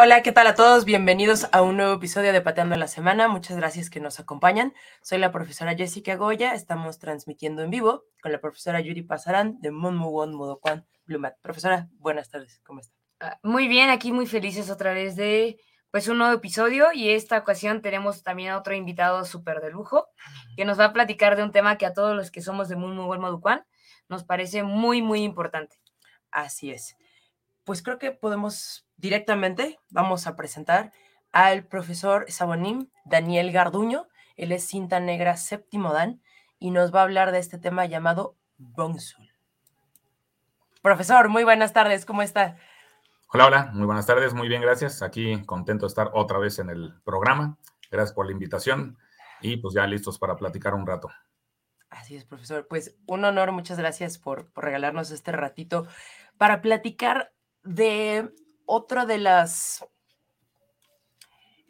Hola, ¿qué tal a todos? Bienvenidos a un nuevo episodio de Pateando la Semana. Muchas gracias que nos acompañan. Soy la profesora Jessica Goya. Estamos transmitiendo en vivo con la profesora Yuri Pasarán de Monmuwon Modoquan Blumat. Profesora, buenas tardes. ¿Cómo está? Ah, muy bien, aquí muy felices otra vez de pues un nuevo episodio y esta ocasión tenemos también a otro invitado súper de lujo que nos va a platicar de un tema que a todos los que somos de Monmuwon Modoquan nos parece muy, muy importante. Así es. Pues creo que podemos directamente vamos a presentar al profesor Sabonim Daniel Garduño. Él es cinta negra séptimo dan y nos va a hablar de este tema llamado Bongsul. Profesor, muy buenas tardes, ¿cómo está? Hola, hola, muy buenas tardes, muy bien, gracias. Aquí contento de estar otra vez en el programa. Gracias por la invitación y pues ya listos para platicar un rato. Así es, profesor. Pues un honor, muchas gracias por, por regalarnos este ratito para platicar de otra de las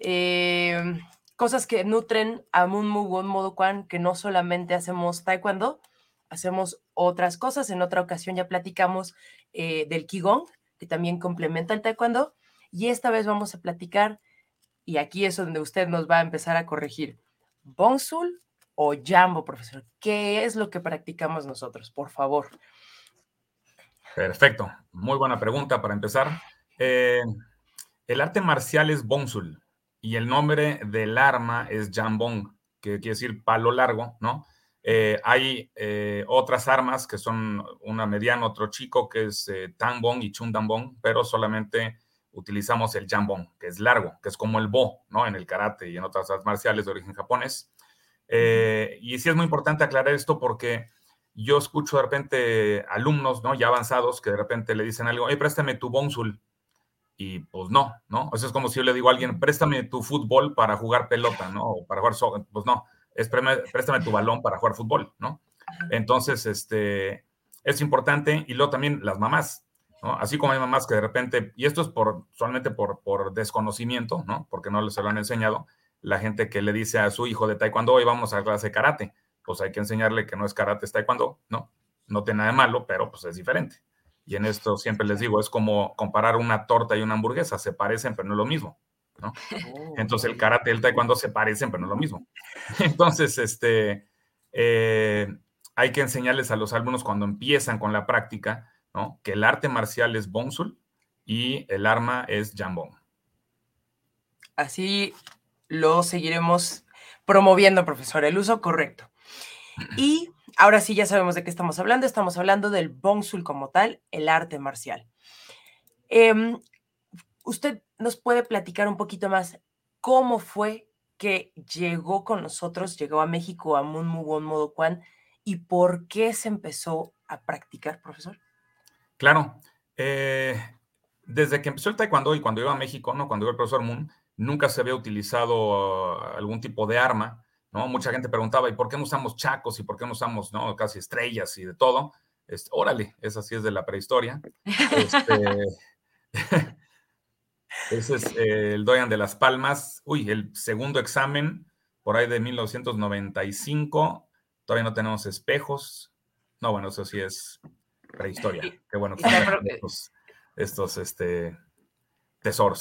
eh, cosas que nutren a Munmu Modo Kwan, que no solamente hacemos taekwondo, hacemos otras cosas. En otra ocasión ya platicamos eh, del Qigong, que también complementa el taekwondo. Y esta vez vamos a platicar, y aquí es donde usted nos va a empezar a corregir, Bongsul o Jambo, profesor. ¿Qué es lo que practicamos nosotros? Por favor. Perfecto. Muy buena pregunta para empezar. Eh, el arte marcial es Bongsul y el nombre del arma es Jambong, que quiere decir palo largo, ¿no? Eh, hay eh, otras armas que son una mediana, otro chico, que es Tangbong y Chundambong, pero solamente utilizamos el Jambong, que es largo, que es como el Bo, ¿no? En el karate y en otras artes marciales de origen japonés. y sí es muy importante aclarar esto porque yo escucho de repente alumnos, ¿no? Ya avanzados que de repente le dicen algo, oye, préstame tu Bongsul y pues no, ¿no? Eso es como si yo le digo a alguien, préstame tu fútbol para jugar pelota, ¿no? O para jugar soccer, pues no, es préstame tu balón para jugar fútbol, ¿no? Entonces, este, es importante y luego también las mamás, ¿no? Así como hay mamás que de repente, y esto es por, solamente por, por desconocimiento, ¿no? Porque no les lo han enseñado, la gente que le dice a su hijo de taekwondo, hoy vamos a clase de karate, pues hay que enseñarle que no es karate, es taekwondo, ¿no? No tiene nada de malo, pero pues es diferente. Y en esto siempre les digo, es como comparar una torta y una hamburguesa, se parecen, pero no es lo mismo. ¿no? Oh, Entonces el karate y el taekwondo se parecen, pero no es lo mismo. Entonces, este, eh, hay que enseñarles a los alumnos cuando empiezan con la práctica, ¿no? que el arte marcial es Bongsul y el arma es Jambong. Así lo seguiremos promoviendo, profesor, el uso correcto. Y ahora sí ya sabemos de qué estamos hablando. Estamos hablando del Bongsul como tal, el arte marcial. Em, ¿Usted nos puede platicar un poquito más cómo fue que llegó con nosotros, llegó a México, a Munmuwon Modo Kwan, y por qué se empezó a practicar, profesor? Claro. Eh, desde que empezó el taekwondo y cuando iba a México, ¿no? cuando iba el profesor Moon, nunca se había utilizado uh, algún tipo de arma ¿no? Mucha gente preguntaba, ¿y por qué no usamos chacos? ¿Y por qué no usamos, no, casi estrellas y de todo? Este, órale, esa sí es de la prehistoria. Este, ese es eh, el Doyan de las Palmas. Uy, el segundo examen, por ahí de 1995. Todavía no tenemos espejos. No, bueno, eso sí es prehistoria. Qué bueno que estos, estos este, tesoros.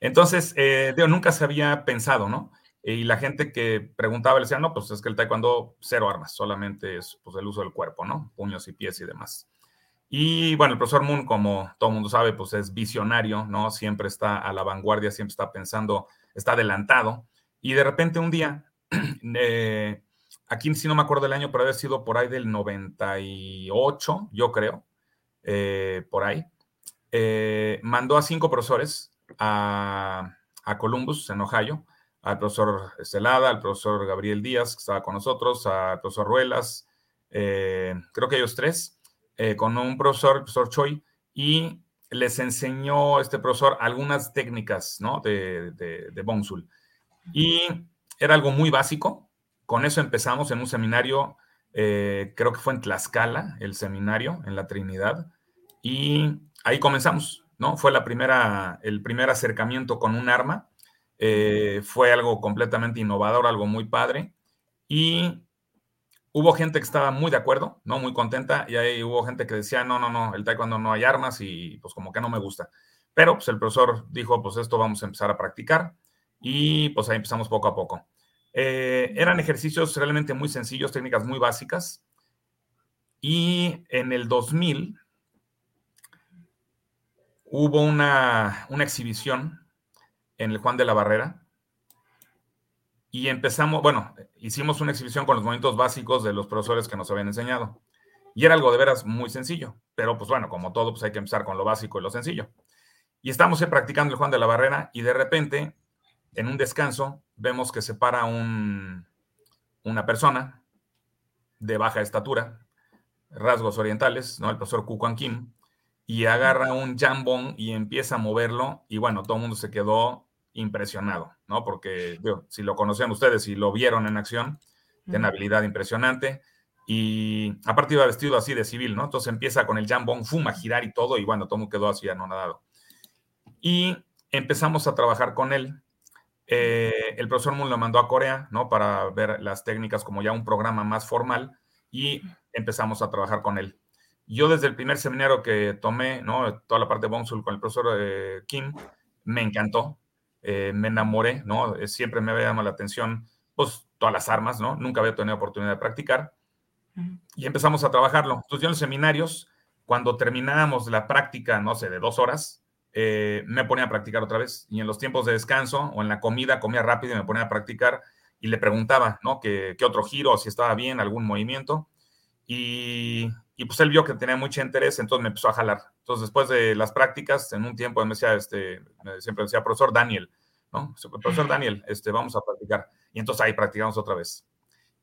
Entonces, eh, nunca se había pensado, ¿no? Y la gente que preguntaba le decía, no, pues es que el taekwondo cero armas, solamente es pues, el uso del cuerpo, ¿no? Puños y pies y demás. Y bueno, el profesor Moon, como todo el mundo sabe, pues es visionario, ¿no? Siempre está a la vanguardia, siempre está pensando, está adelantado. Y de repente un día, eh, aquí sí no me acuerdo del año, pero había sido por ahí del 98, yo creo, eh, por ahí, eh, mandó a cinco profesores a, a Columbus, en Ohio, al profesor Estelada, al profesor Gabriel Díaz, que estaba con nosotros, al profesor Ruelas, eh, creo que ellos tres, eh, con un profesor, el profesor Choi, y les enseñó este profesor algunas técnicas ¿no? de, de, Bongsul. Y era algo muy básico. Con eso empezamos en un seminario, eh, creo que fue en Tlaxcala, el seminario, en la Trinidad. Y ahí comenzamos, ¿no? Fue la primera, el primer acercamiento con un arma eh, fue algo completamente innovador, algo muy padre. Y hubo gente que estaba muy de acuerdo, ¿no? Muy contenta. Y ahí hubo gente que decía, no, no, no, el taekwondo no hay armas y pues como que no me gusta. Pero pues el profesor dijo, pues esto vamos a empezar a practicar y pues ahí empezamos poco a poco. Eh, eran ejercicios realmente muy sencillos, técnicas muy básicas. Y en el 2000 hubo una, una exhibición en el Juan de la Barrera y empezamos, bueno, hicimos una exhibición con los movimientos básicos de los profesores que nos habían enseñado. Y era algo de veras muy sencillo, pero pues bueno, como todo, pues hay que empezar con lo básico y lo sencillo. Y estamos practicando el Juan de la Barrera y de repente, en un descanso, vemos que se para un, una persona de baja estatura, rasgos orientales, ¿no? El profesor Kukuan Kim, y agarra un jambón y empieza a moverlo y bueno, todo el mundo se quedó impresionado, ¿no? Porque si lo conocían ustedes y lo vieron en acción, tiene una habilidad impresionante y aparte iba vestido así de civil, ¿no? Entonces empieza con el jambón, fuma, girar y todo y bueno, todo mundo quedó así anonadado. Y empezamos a trabajar con él. Eh, el profesor Moon lo mandó a Corea, ¿no? Para ver las técnicas como ya un programa más formal y empezamos a trabajar con él. Yo desde el primer seminario que tomé, ¿no? Toda la parte de Bongsul con el profesor eh, Kim, me encantó, eh, me enamoré, ¿no? Eh, siempre me había llamado la atención, pues, todas las armas, ¿no? Nunca había tenido oportunidad de practicar. Y empezamos a trabajarlo. Entonces, yo en los seminarios, cuando terminábamos la práctica, no sé, de dos horas, eh, me ponía a practicar otra vez. Y en los tiempos de descanso o en la comida, comía rápido y me ponía a practicar y le preguntaba, ¿no? ¿Qué, qué otro giro, si estaba bien, algún movimiento? Y, y, pues él vio que tenía mucho interés, entonces me empezó a jalar. Entonces, después de las prácticas, en un tiempo me decía, este, siempre decía, profesor Daniel, ¿no? Profesor Daniel, este, vamos a practicar. Y entonces ahí practicamos otra vez.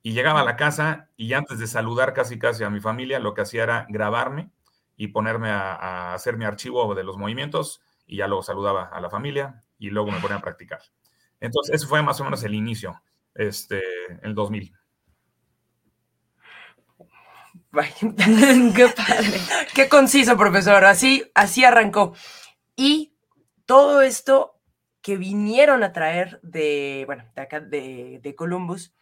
Y llegaba a la casa y antes de saludar casi casi a mi familia, lo que hacía era grabarme y ponerme a, a hacer mi archivo de los movimientos y ya luego saludaba a la familia y luego me ponía a practicar. Entonces, eso fue más o menos el inicio, este, el 2000. Qué padre. Qué conciso, profesor. Así, así arrancó. Y todo esto que vinieron a traer de, bueno, de acá, de, de Columbus,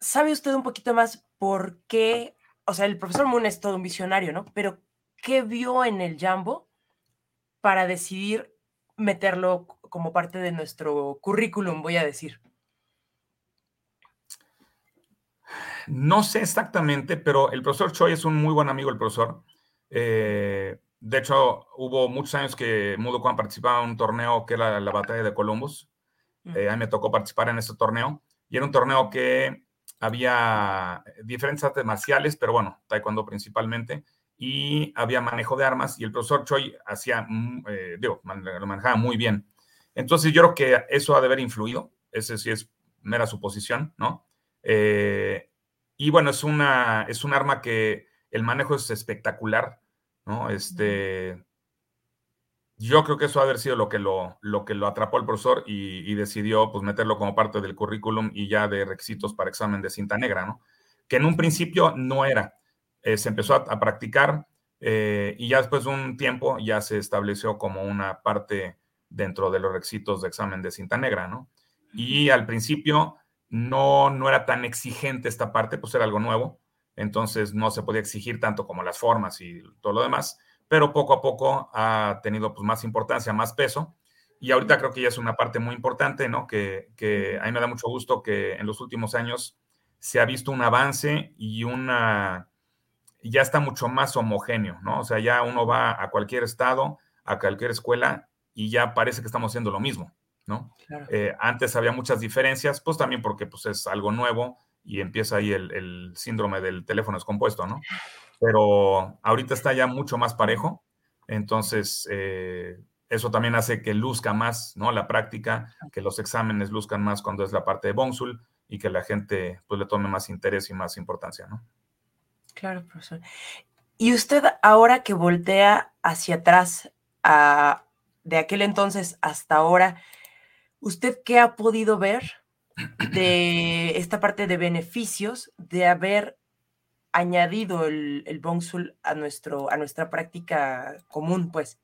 ¿sabe usted un poquito más por qué? O sea, el profesor Moon es todo un visionario, ¿no? Pero, ¿qué vio en el Jambo para decidir meterlo como parte de nuestro currículum, voy a decir? No sé exactamente, pero el profesor Choi es un muy buen amigo del profesor. Eh, de hecho, hubo muchos años que Mudo Kwan participaba en un torneo que era la Batalla de Columbus. Eh, a mí me tocó participar en ese torneo. Y era un torneo que había diferentes artes marciales, pero bueno, taekwondo principalmente. Y había manejo de armas y el profesor Choi hacía, mm, eh, digo, lo manejaba muy bien. Entonces yo creo que eso ha de haber influido. Ese sí es mera suposición, ¿no? Eh, y bueno, es una, es un arma que el manejo es espectacular, ¿no? Este, yo creo que eso ha haber sido lo que lo, lo, que lo atrapó el profesor y, decidió pues meterlo como parte del currículum y ya de requisitos para examen de cinta negra, ¿no? Que en un principio no era. Eh, se empezó a, practicar eh, y ya después de un tiempo ya se estableció como una parte dentro de los requisitos de examen de cinta negra, ¿no? Y al principio no, no era tan exigente esta parte, pues era algo nuevo, entonces no se podía exigir tanto como las formas y todo lo demás, pero poco a poco ha tenido pues, más importancia, más peso, y ahorita creo que ya es una parte muy importante, ¿no? Que, que a mí me da mucho gusto que en los últimos años se ha visto un avance y una, ya está mucho más homogéneo, ¿no? O sea, ya uno va a cualquier estado, a cualquier escuela y ya parece que estamos haciendo lo mismo. ¿No? Eh, antes había muchas diferencias, pues también porque pues, es algo nuevo y empieza ahí el, síndrome del teléfono descompuesto, ¿no? Pero ahorita está ya mucho más parejo, entonces eh, eso también hace que luzca más, ¿no? La práctica, que los exámenes luzcan más cuando es la parte de Bonsul y que la gente pues le tome más interés y más importancia, ¿no? Claro, profesor. Y usted ahora que voltea hacia atrás, de aquel entonces hasta ahora, ¿Usted qué ha podido ver de esta parte de beneficios de haber añadido el, el a, nuestro, a nuestra práctica común, pues?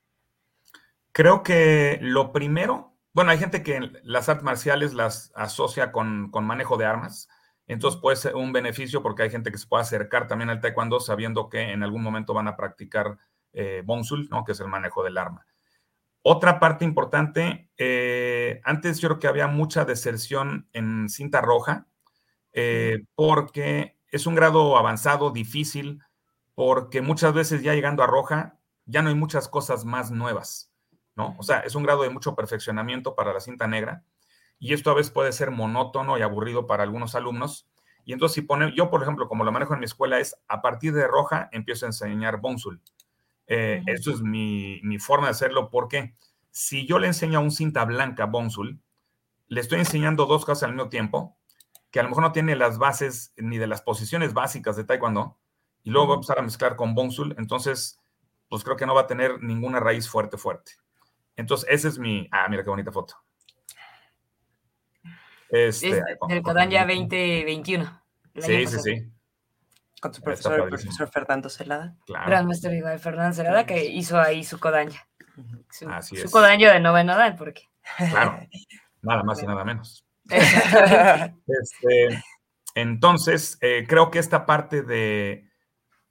Creo que lo primero, bueno, hay gente que las artes marciales las asocia con, con manejo de armas, entonces puede ser un beneficio porque hay gente que se puede acercar también al taekwondo sabiendo que en algún momento van a practicar eh, Bonsul, ¿no? que es el manejo del arma. Otra parte importante, eh, antes yo creo que había mucha deserción en cinta roja, eh, porque es un grado avanzado, difícil, porque muchas veces ya llegando a roja, ya no hay muchas cosas más nuevas, ¿no? O sea, es un grado de mucho perfeccionamiento para la cinta negra, y esto a veces puede ser monótono y aburrido para algunos alumnos. Y entonces, si pone, yo, por ejemplo, como lo manejo en mi escuela, es a partir de roja empiezo a enseñar Bonsul. Eh, Eso es mi, forma de hacerlo porque si yo le enseño a un cinta blanca Bonsul, le estoy enseñando dos cosas al mismo tiempo, que a lo mejor no tiene las bases ni de las posiciones básicas de Taekwondo, y luego voy a empezar a mezclar con Bonsul, entonces, pues creo que no va a tener ninguna raíz fuerte, fuerte. Entonces, ese es mi... Ah, mira qué bonita foto. Este, del Codanya 2021. Sí, sí, sí. Con su profesor, el profesor Fernando Celada. Claro. Gran maestro igual, Fernando Celada, que hizo ahí su Codanya. Su, Así es. su Codanya de noveno dan, porque. Claro, nada más y nada menos. este, entonces, eh, creo que esta parte de,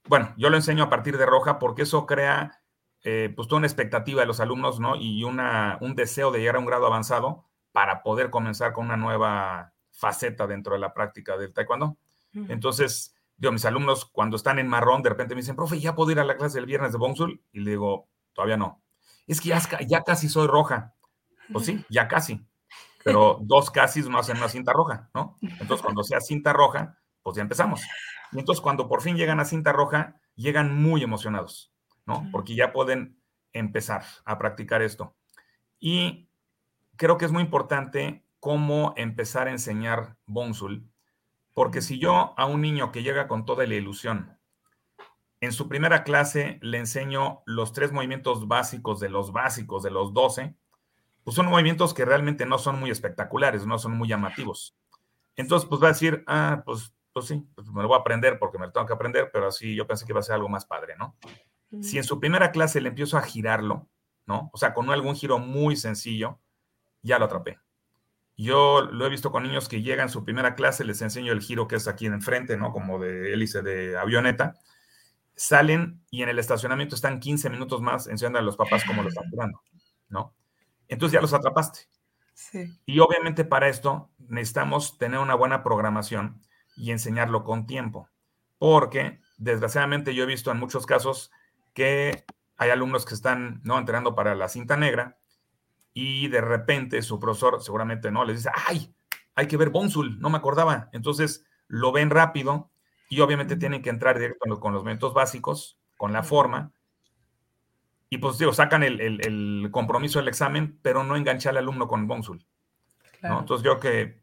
bueno, yo lo enseño a partir de roja porque eso crea eh, pues toda una expectativa de los alumnos, ¿no? Y una, un deseo de llegar a un grado avanzado para poder comenzar con una nueva faceta dentro de la práctica del taekwondo. Entonces, digo, mis alumnos cuando están en marrón, de repente me dicen, profe, ¿ya puedo ir a la clase el viernes de Bongsul? Y le digo, todavía no. Es que ya, ya casi soy roja. Pues sí, ya casi. Pero dos casi no hacen una cinta roja, ¿no? Entonces, cuando sea cinta roja, pues ya empezamos. Y entonces, cuando por fin llegan a cinta roja, llegan muy emocionados, ¿no? Porque ya pueden empezar a practicar esto. Y creo que es muy importante cómo empezar a enseñar Bonsul, porque si yo a un niño que llega con toda la ilusión, en su primera clase le enseño los tres movimientos básicos de los básicos, de los 12, pues son movimientos que realmente no son muy espectaculares, no son muy llamativos. Entonces, pues va a decir, ah, pues, pues sí, pues me lo voy a aprender porque me lo tengo que aprender, pero así yo pensé que iba a ser algo más padre, ¿no? Si en su primera clase le empiezo a girarlo, ¿no? O sea, con algún giro muy sencillo, ya lo atrapé. Yo lo he visto con niños que llegan a su primera clase, les enseño el giro que es aquí en enfrente, ¿no? Como de hélice de avioneta. Salen y en el estacionamiento están 15 minutos más enseñando a los papás cómo lo están jugando, ¿no? Entonces ya los atrapaste. Sí. Y obviamente para esto necesitamos tener una buena programación y enseñarlo con tiempo. Porque desgraciadamente yo he visto en muchos casos que hay alumnos que están no entrenando para la cinta negra y de repente su profesor seguramente no les dice, ay, hay que ver Bonsul, no me acordaba. Entonces lo ven rápido y obviamente tienen que entrar directo con los, movimientos básicos, con la forma. Y pues digo, sacan el, compromiso del examen, pero no enganchar al alumno con Bonsul. ¿no? Entonces yo creo que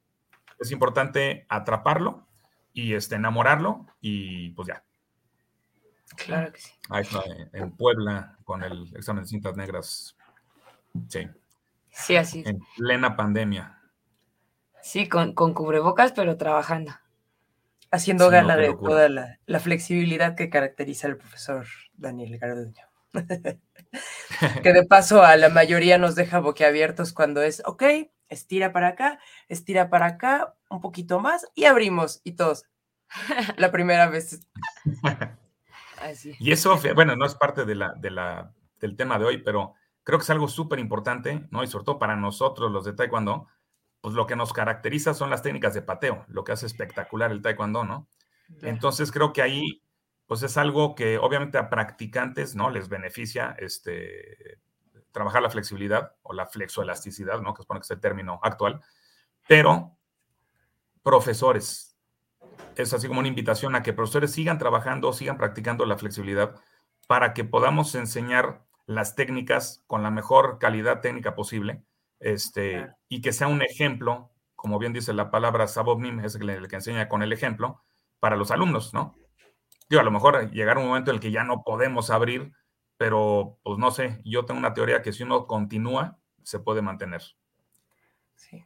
es importante atraparlo y este, enamorarlo y pues ya. Claro que sí. Ahí está, en Puebla, con el examen de cintas negras. Sí. Sí, así. En plena pandemia. Sí, con, cubrebocas, pero trabajando. Haciendo gala de toda la, flexibilidad que caracteriza al profesor Daniel Garduño. que de paso a la mayoría nos deja boquiabiertos cuando es, ok, estira para acá, estira para acá, un poquito más y abrimos y todos. La primera vez. Así. Y eso, bueno, no es parte de la, de la, del tema de hoy, pero Creo que es algo súper importante, ¿no? Y sobre todo para nosotros, los de Taekwondo, pues lo que nos caracteriza son las técnicas de pateo, lo que hace espectacular el Taekwondo, ¿no? Entonces creo que ahí, pues es algo que obviamente a practicantes, ¿no? Les beneficia este, trabajar la flexibilidad o la flexoelasticidad, ¿no? Que supone que es el término actual, pero profesores, es así como una invitación a que profesores sigan trabajando, sigan practicando la flexibilidad para que podamos enseñar las técnicas con la mejor calidad técnica posible este, y que sea un ejemplo, como bien dice la palabra Sabovnim, es el, que enseña con el ejemplo, para los alumnos, ¿no? Digo, a lo mejor llegar un momento en el que ya no podemos abrir, pero pues no sé, yo tengo una teoría que si uno continúa, se puede mantener. Sí.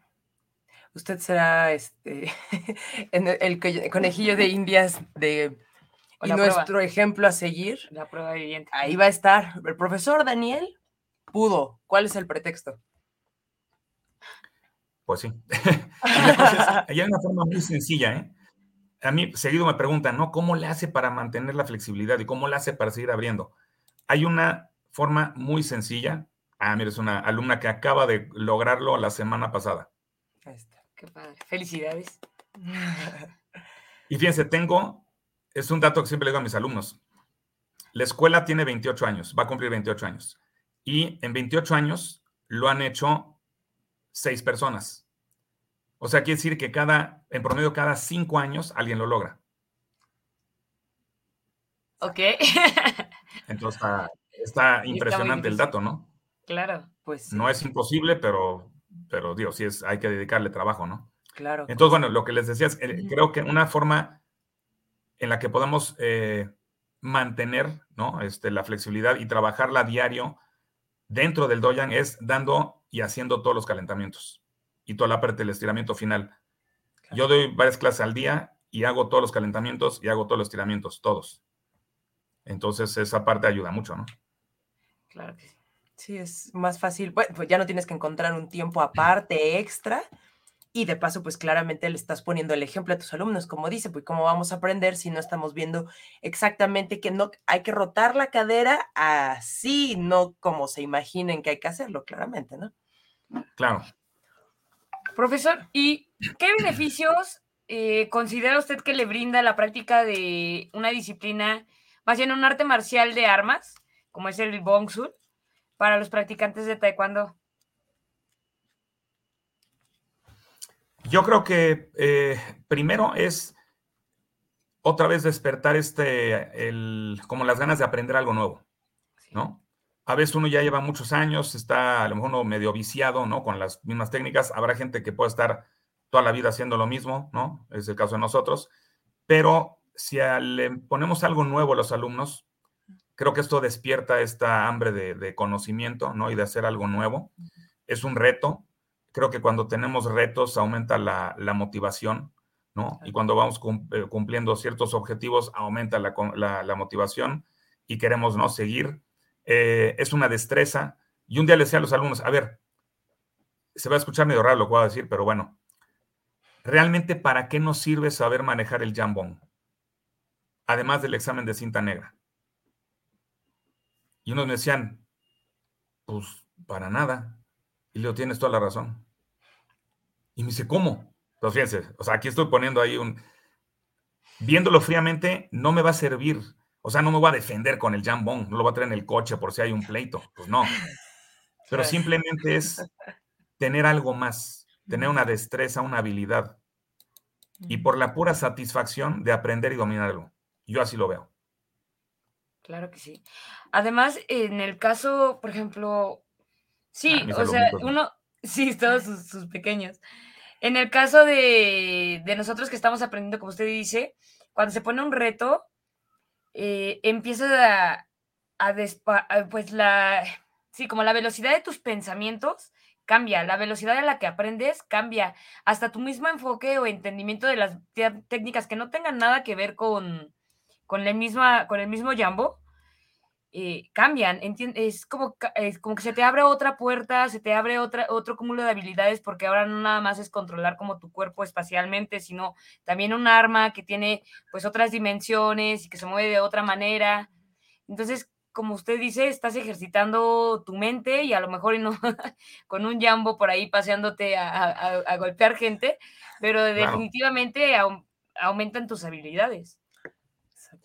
Usted será este, el conejillo de indias de y nuestro ejemplo a seguir. La prueba viviente. Ahí va a estar. El profesor Daniel pudo. ¿Cuál es el pretexto? Pues sí. hay una forma muy sencilla, ¿eh? A mí seguido me preguntan, ¿no? ¿Cómo le hace para mantener la flexibilidad y cómo le hace para seguir abriendo? hay una forma muy sencilla. Ah, mira, es una alumna que acaba de lograrlo la semana pasada. Ahí está. Qué padre. Felicidades. Y fíjense, tengo, es un dato que siempre le digo a mis alumnos. La escuela tiene 28 años, va a cumplir 28 años. Y en 28 años lo han hecho seis personas. O sea, quiere decir que cada, en promedio, cada cinco años alguien lo logra. Ok. Entonces está, está impresionante el dato, ¿no? Claro. Pues No es imposible, pero, pero digo, sí es, hay que dedicarle trabajo, ¿no? claro. Entonces, bueno, lo que les decía es, eh, creo que una forma en la que podemos eh, mantener ¿no? este, la flexibilidad y trabajarla a diario dentro del doyan es dando y haciendo todos los calentamientos y toda la parte del estiramiento final. Yo doy varias clases al día y hago todos los calentamientos y hago todos los estiramientos, todos. Entonces, esa parte ayuda mucho, ¿no? Claro que sí. Sí, es más fácil. Bueno, pues ya no tienes que encontrar un tiempo aparte, extra. Y de paso, pues claramente le estás poniendo el ejemplo a tus alumnos, como dice, pues cómo vamos a aprender si no estamos viendo exactamente que no hay que rotar la cadera así, no como se imaginen que hay que hacerlo, claramente, ¿no? Claro. Profesor, ¿y qué beneficios eh, considera usted que le brinda la práctica de una disciplina, más bien un arte marcial de armas, como es el Bongsul, para los practicantes de Taekwondo? Yo creo que eh, primero es otra vez despertar este, el, como las ganas de aprender algo nuevo, ¿no? A veces uno ya lleva muchos años, está a lo mejor uno medio viciado, ¿no? Con las mismas técnicas. Habrá gente que puede estar toda la vida haciendo lo mismo, ¿no? Es el caso de nosotros. Pero si le ponemos algo nuevo a los alumnos, creo que esto despierta esta hambre de, de conocimiento, ¿no? Y de hacer algo nuevo. Es un reto. Creo que cuando tenemos retos aumenta la, la motivación, ¿no? Y cuando vamos eh, cumpliendo ciertos objetivos aumenta la- la motivación y queremos, ¿no? Seguir. Eh, es una destreza. Y un día le decía a los alumnos, a ver, se va a escuchar medio raro lo que voy a decir, pero bueno, ¿realmente para qué nos sirve saber manejar el jambón? Además del examen de cinta negra. Y unos me decían, pues para nada. Y le digo, tienes toda la razón. Y me dice, ¿cómo? Entonces, fíjense, o sea, aquí estoy poniendo ahí un... Viéndolo fríamente, no me va a servir. O sea, no me voy a defender con el jambón, no lo voy a traer en el coche por si hay un pleito. Pues no. Pero simplemente es tener algo más, tener una destreza, una habilidad. Y por la pura satisfacción de aprender y dominar algo. Yo así lo veo. Claro que sí. Además, en el caso, por ejemplo, sí, Ah, mis o sea, uno, sí, todos sus, sus pequeños. En el caso de, de nosotros que estamos aprendiendo, como usted dice, cuando se pone un reto, eh, empieza a, a despa- a, pues la, sí, como la velocidad de tus pensamientos cambia, la velocidad en la que aprendes cambia, hasta tu mismo enfoque o entendimiento de las técnicas que no tengan nada que ver con, con, la misma, con el mismo jambo, eh, cambian. Es como, es como que se te abre otra puerta, se te abre otra, otro cúmulo de habilidades, porque ahora no nada más es controlar como tu cuerpo espacialmente, sino también un arma que tiene pues otras dimensiones y que se mueve de otra manera. Entonces, como usted dice, estás ejercitando tu mente y a lo mejor y no con un jambo por ahí paseándote a, a- golpear gente, pero definitivamente au- aumentan tus habilidades.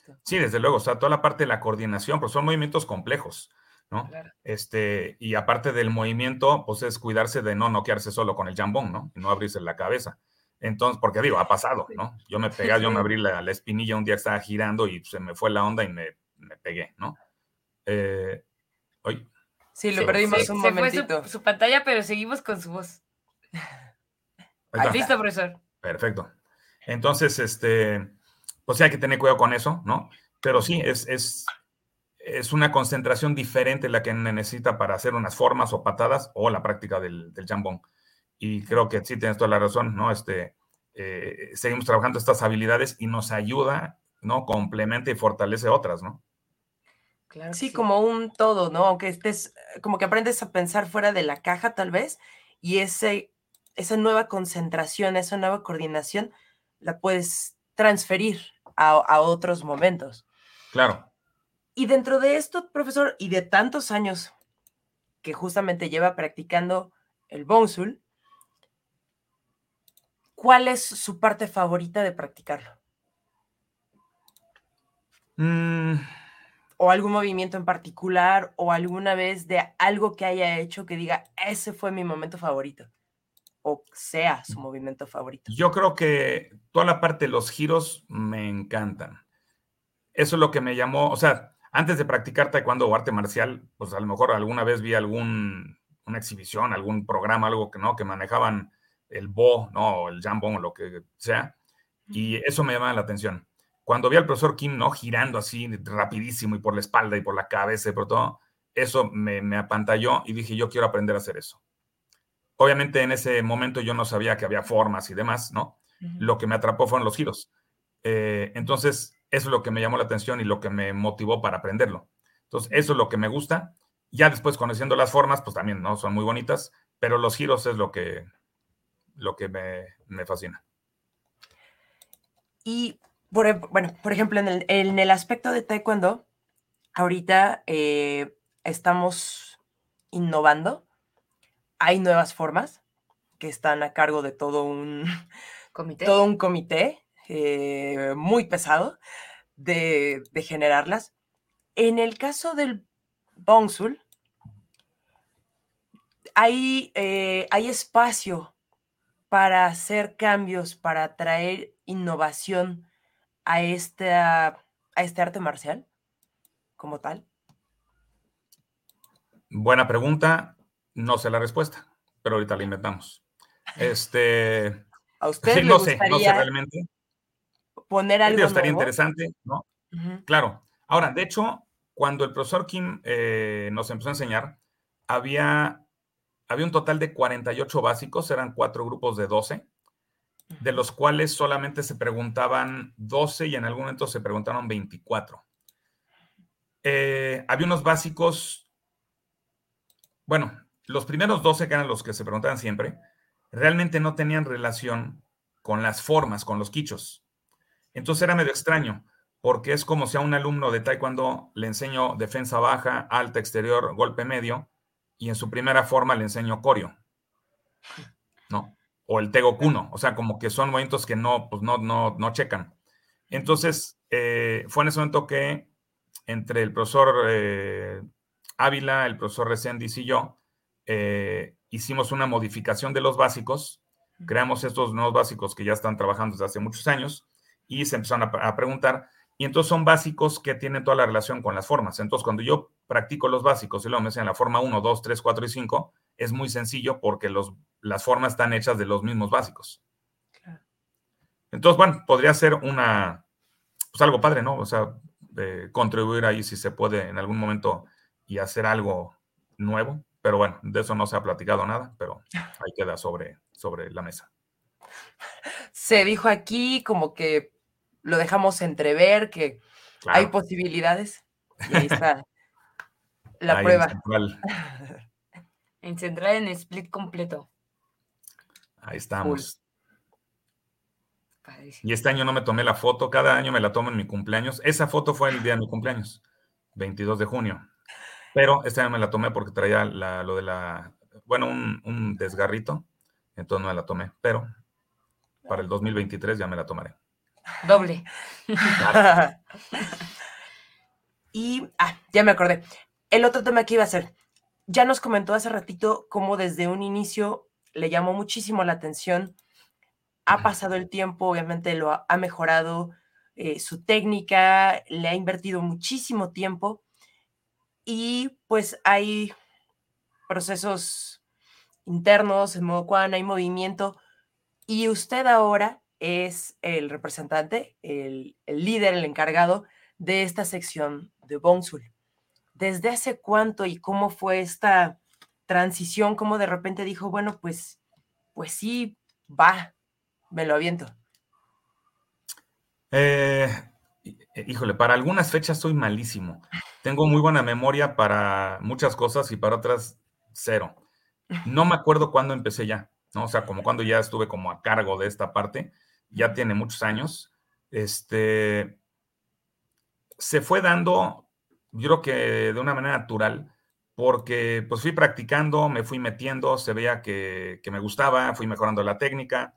Exacto. Sí, desde luego, o sea, toda la parte de la coordinación, pues son movimientos complejos, ¿no? Claro. Este, y aparte del movimiento, pues es cuidarse de no noquearse solo con el jambón, ¿no? Y no abrirse la cabeza. Entonces, porque digo, ha pasado, ¿no? Yo me pegué, yo me abrí la, la espinilla un día que estaba girando y se me fue la onda y me, me pegué, ¿no? Eh, Sí, lo Sí, perdimos Se- un se fue momentito. su, su pantalla, pero seguimos con su voz. Listo, profesor. Perfecto. Entonces, este, pues sí hay que tener cuidado con eso, ¿no? Pero sí, es, es, es una concentración diferente la que necesita para hacer unas formas o patadas o la práctica del, del jambón. Y creo que sí tienes toda la razón, ¿no? Este, eh, seguimos trabajando estas habilidades y nos ayuda, ¿no? Complementa y fortalece otras, ¿no? Claro que Sí, como un todo, ¿no? Aunque estés, como que aprendes a pensar fuera de la caja tal vez, y ese, esa nueva concentración, esa nueva coordinación, la puedes transferir a, a otros momentos. Claro. Y dentro de esto, profesor, y de tantos años que justamente lleva practicando el Bonsul, ¿cuál es su parte favorita de practicarlo? Mm, ¿O algún movimiento en particular o alguna vez de algo que haya hecho que diga, ese fue mi momento favorito? O sea su movimiento favorito. yo creo que toda la parte de los giros me encantan. Eso es lo que me llamó, o sea, antes de practicar taekwondo o arte marcial, pues a lo mejor alguna vez vi algún, una exhibición, algún programa, algo que no, que manejaban el bo, ¿no? O el jambon o lo que sea. Y eso me llamaba la atención. Cuando vi al profesor Kim, ¿no? Girando así rapidísimo y por la espalda y por la cabeza y por todo, eso me, me apantalló y dije, yo quiero aprender a hacer eso. Obviamente en ese momento yo no sabía que había formas y demás, ¿no? Lo que me atrapó fueron los giros. Eh, entonces, eso es lo que me llamó la atención y lo que me motivó para aprenderlo. Entonces, eso es lo que me gusta. Ya después, conociendo las formas, pues también, ¿no? Son muy bonitas, pero los giros es lo que, lo que me, me fascina. Y, por, bueno, por ejemplo, en el, en el aspecto de taekwondo, ahorita eh, estamos innovando. Hay nuevas formas que están a cargo de todo un, Comité. todo un comité eh, muy pesado de, de generarlas. En el caso del Bongsul, hay, eh, hay espacio para hacer cambios, para traer innovación a, esta, a este arte marcial como tal. Buena pregunta. No sé la respuesta, pero ahorita la inventamos. Este, ¿A usted sí, le no sé, no sé realmente. poner Digo, algo estaría nuevo? interesante, ¿no? Claro. Ahora, de hecho, cuando el profesor Kim eh, nos empezó a enseñar, había, había un total de 48 básicos, eran cuatro grupos de 12, de los cuales solamente se preguntaban 12 y en algún momento se preguntaron 24. Eh, había unos básicos, bueno, los primeros 12 que eran los que se preguntaban siempre, realmente no tenían relación con las formas, con los quichos. Entonces era medio extraño, porque es como si a un alumno de taekwondo le enseño defensa baja, alta, exterior, golpe medio, y en su primera forma le enseño coreo, ¿no? O el tego kuno, o sea, como que son movimientos que no, pues no, no, no checan. Entonces, eh, fue en ese momento que entre el profesor eh, Ávila, el profesor Reséndiz y yo, eh, hicimos una modificación de los básicos, creamos estos nuevos básicos que ya están trabajando desde hace muchos años y se empezaron a, a preguntar, y entonces son básicos que tienen toda la relación con las formas. Entonces, cuando yo practico los básicos y luego me enseñan la forma 1, 2, 3, 4 y 5, es muy sencillo porque los, las formas están hechas de los mismos básicos. Claro. Entonces, bueno, podría ser una, pues algo padre, ¿no? O sea, de contribuir ahí si se puede en algún momento y hacer algo nuevo. Pero bueno, de eso no se ha platicado nada, pero ahí queda sobre, sobre la mesa. Se dijo aquí como que lo dejamos entrever, que Claro, hay posibilidades. Y ahí está la ahí en prueba. Central, En central en split completo. ahí estamos. Y este año no me tomé la foto, cada año me la tomo en mi cumpleaños. Esa foto fue el día de mi cumpleaños, 22 de junio. Pero año me la tomé porque traía la- lo de la, bueno, un, un desgarrito, entonces no me la tomé. Pero para el 2023 ya me la tomaré. Doble. y, ah, ya me acordé. El otro tema que iba a hacer. Ya nos comentó hace ratito cómo desde un inicio le llamó muchísimo la atención. Ha pasado el tiempo, obviamente lo ha, ha mejorado eh, su técnica, le ha invertido muchísimo tiempo y pues hay procesos internos en modo Quan, hay movimiento y usted ahora es el representante, el, líder, el encargado de esta sección de Bonsul. ¿Desde hace cuánto y cómo fue esta transición? ¿Cómo de repente dijo, bueno, pues, pues sí, va, me lo aviento? Eh, híjole, para algunas fechas soy malísimo. Tengo muy buena memoria para muchas cosas y para otras cero. No me acuerdo cuándo empecé ya, ¿no? O sea, como cuando ya estuve como a cargo de esta parte, ya tiene muchos años. Este, se fue dando yo creo que de una manera natural, porque pues fui practicando, me fui metiendo, se veía que, me gustaba, fui mejorando la técnica.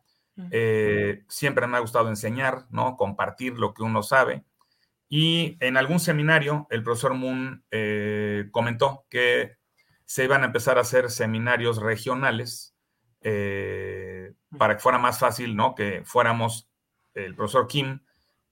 Eh, siempre me ha gustado enseñar, ¿no? Compartir lo que uno sabe. Y en algún seminario, el profesor Moon eh, comentó que se iban a empezar a hacer seminarios regionales eh, para que fuera más fácil, ¿no? Que fuéramos el profesor Kim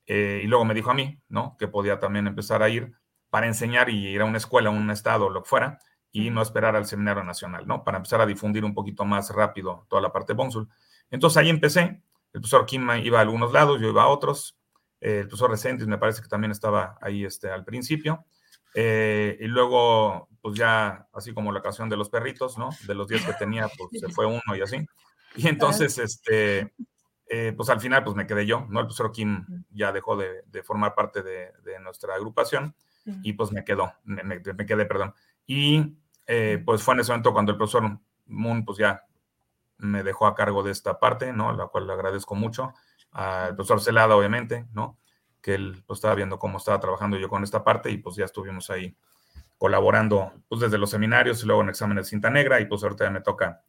y luego me dijo a mí, ¿no? Que podía también empezar a ir para enseñar y ir a una escuela, a un estado, lo que fuera, y no esperar al seminario nacional, ¿no? Para empezar a difundir un poquito más rápido toda la parte de Bonsul. Entonces ahí empecé. El profesor Kim iba a algunos lados, yo iba a otros. el profesor Resentis me parece que también estaba ahí este, al principio. Eh, y luego, pues ya, así como la canción de los perritos, ¿no? De los 10 que tenía, pues se fue uno y así. Y entonces, este, eh, pues al final, pues me quedé yo, ¿no? El profesor Kim ya dejó de, formar parte de, de, nuestra agrupación y pues me quedó, me, me, quedé, perdón. Y eh, pues fue en ese momento cuando el profesor Moon pues ya me dejó a cargo de esta parte, ¿no? La cual le agradezco mucho. Al profesor Celada, obviamente, ¿no? Que él pues, estaba viendo cómo estaba trabajando yo con esta parte y pues ya estuvimos ahí colaborando pues desde los seminarios y luego en exámenes de cinta negra y pues ahorita ya me toca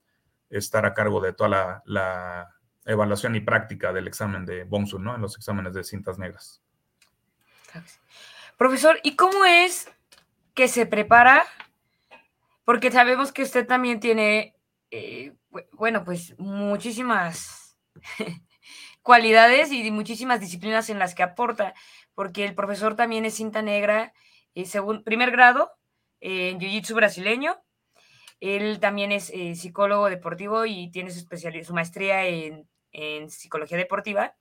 estar a cargo de toda la, la evaluación y práctica del examen de Bonsul, ¿no? En los exámenes de cintas negras. Profesor, ¿y cómo es que se prepara? Porque sabemos que usted también tiene, eh, bueno, pues muchísimas cualidades y muchísimas disciplinas en las que aporta, porque el profesor también es cinta negra, eh, según, primer grado en Jiu-Jitsu brasileño. Él también es eh, psicólogo deportivo y tiene su, su maestría en, en psicología deportiva.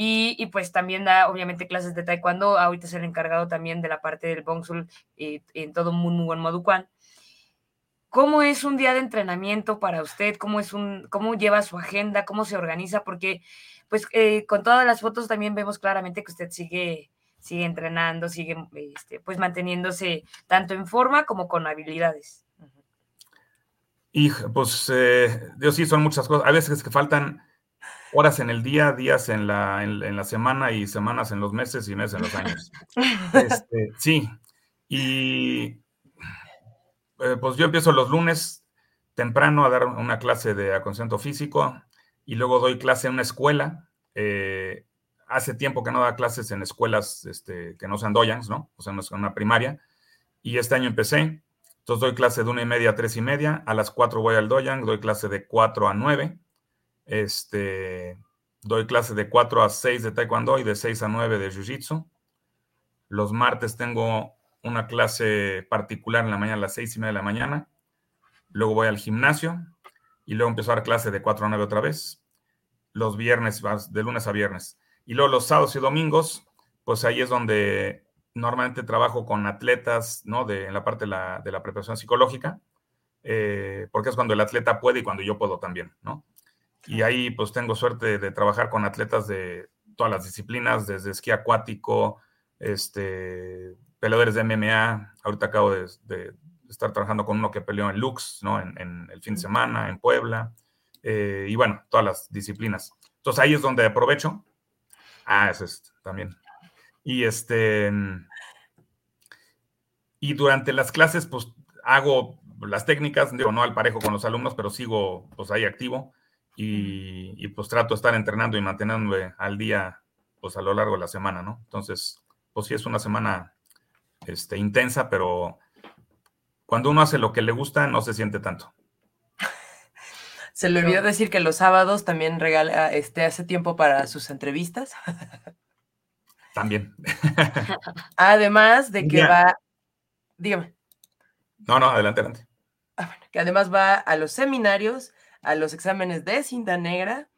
Y, pues también da obviamente clases de taekwondo, ahorita es el encargado también de la parte del bongsul eh, en todo muy buen Moducuan. ¿Cómo es un día de entrenamiento para usted? ¿Cómo, es un, ¿Cómo lleva su agenda? ¿Cómo se organiza? Porque pues eh, con todas las fotos también vemos claramente que usted sigue, sigue entrenando, sigue este, pues manteniéndose tanto en forma como con habilidades. Y pues, eh, Dios sí, son muchas cosas. A veces que faltan horas en el día, días en la, en, la semana y semanas en los meses y meses en los años. Este, sí, y eh, pues yo empiezo los lunes temprano a dar una clase de acondicionamiento físico y luego doy clase en una escuela. Eh, hace tiempo que no da clases en escuelas este, que no sean doyans, ¿no? O sea, en una primaria. Y este año empecé. Entonces doy clase de una y media a tres y media. A las cuatro voy al doyan, doy clase de cuatro a nueve. Este, doy clase de 4 a 6 de Taekwondo y de 6 a 9 de Jiu-Jitsu. Los martes tengo una clase particular en la mañana a las 6 y media de la mañana. Luego voy al gimnasio y luego empiezo a dar clase de 4 a 9 otra vez. Los viernes, de lunes a viernes. Y luego los sábados y domingos, pues ahí es donde normalmente trabajo con atletas, ¿no? De, en la parte de la, de la preparación psicológica, eh, porque es cuando el atleta puede y cuando yo puedo también, ¿no? Y ahí pues tengo suerte de trabajar con atletas de todas las disciplinas, desde esquí acuático, este, peleadores de MMA. Ahorita acabo de, estar trabajando con uno que peleó en Lux, ¿no? En, el fin de semana, en Puebla. Eh, y bueno, todas las disciplinas. Entonces ahí es donde aprovecho. Ah, eso es también. Y este. Y durante las clases, pues hago las técnicas, digo, no al parejo con los alumnos, pero sigo pues ahí activo y, pues trato de estar entrenando y manteniéndome al día pues a lo largo de la semana, ¿no? Entonces, pues sí es una semana este, intensa, pero cuando uno hace lo que le gusta no se siente tanto. Se le olvidó decir que los sábados también regala, este, hace tiempo para sus entrevistas. También. Además de que va, dígame. No, no, adelante, adelante. Ah, que además va a los seminarios a los exámenes de cinta negra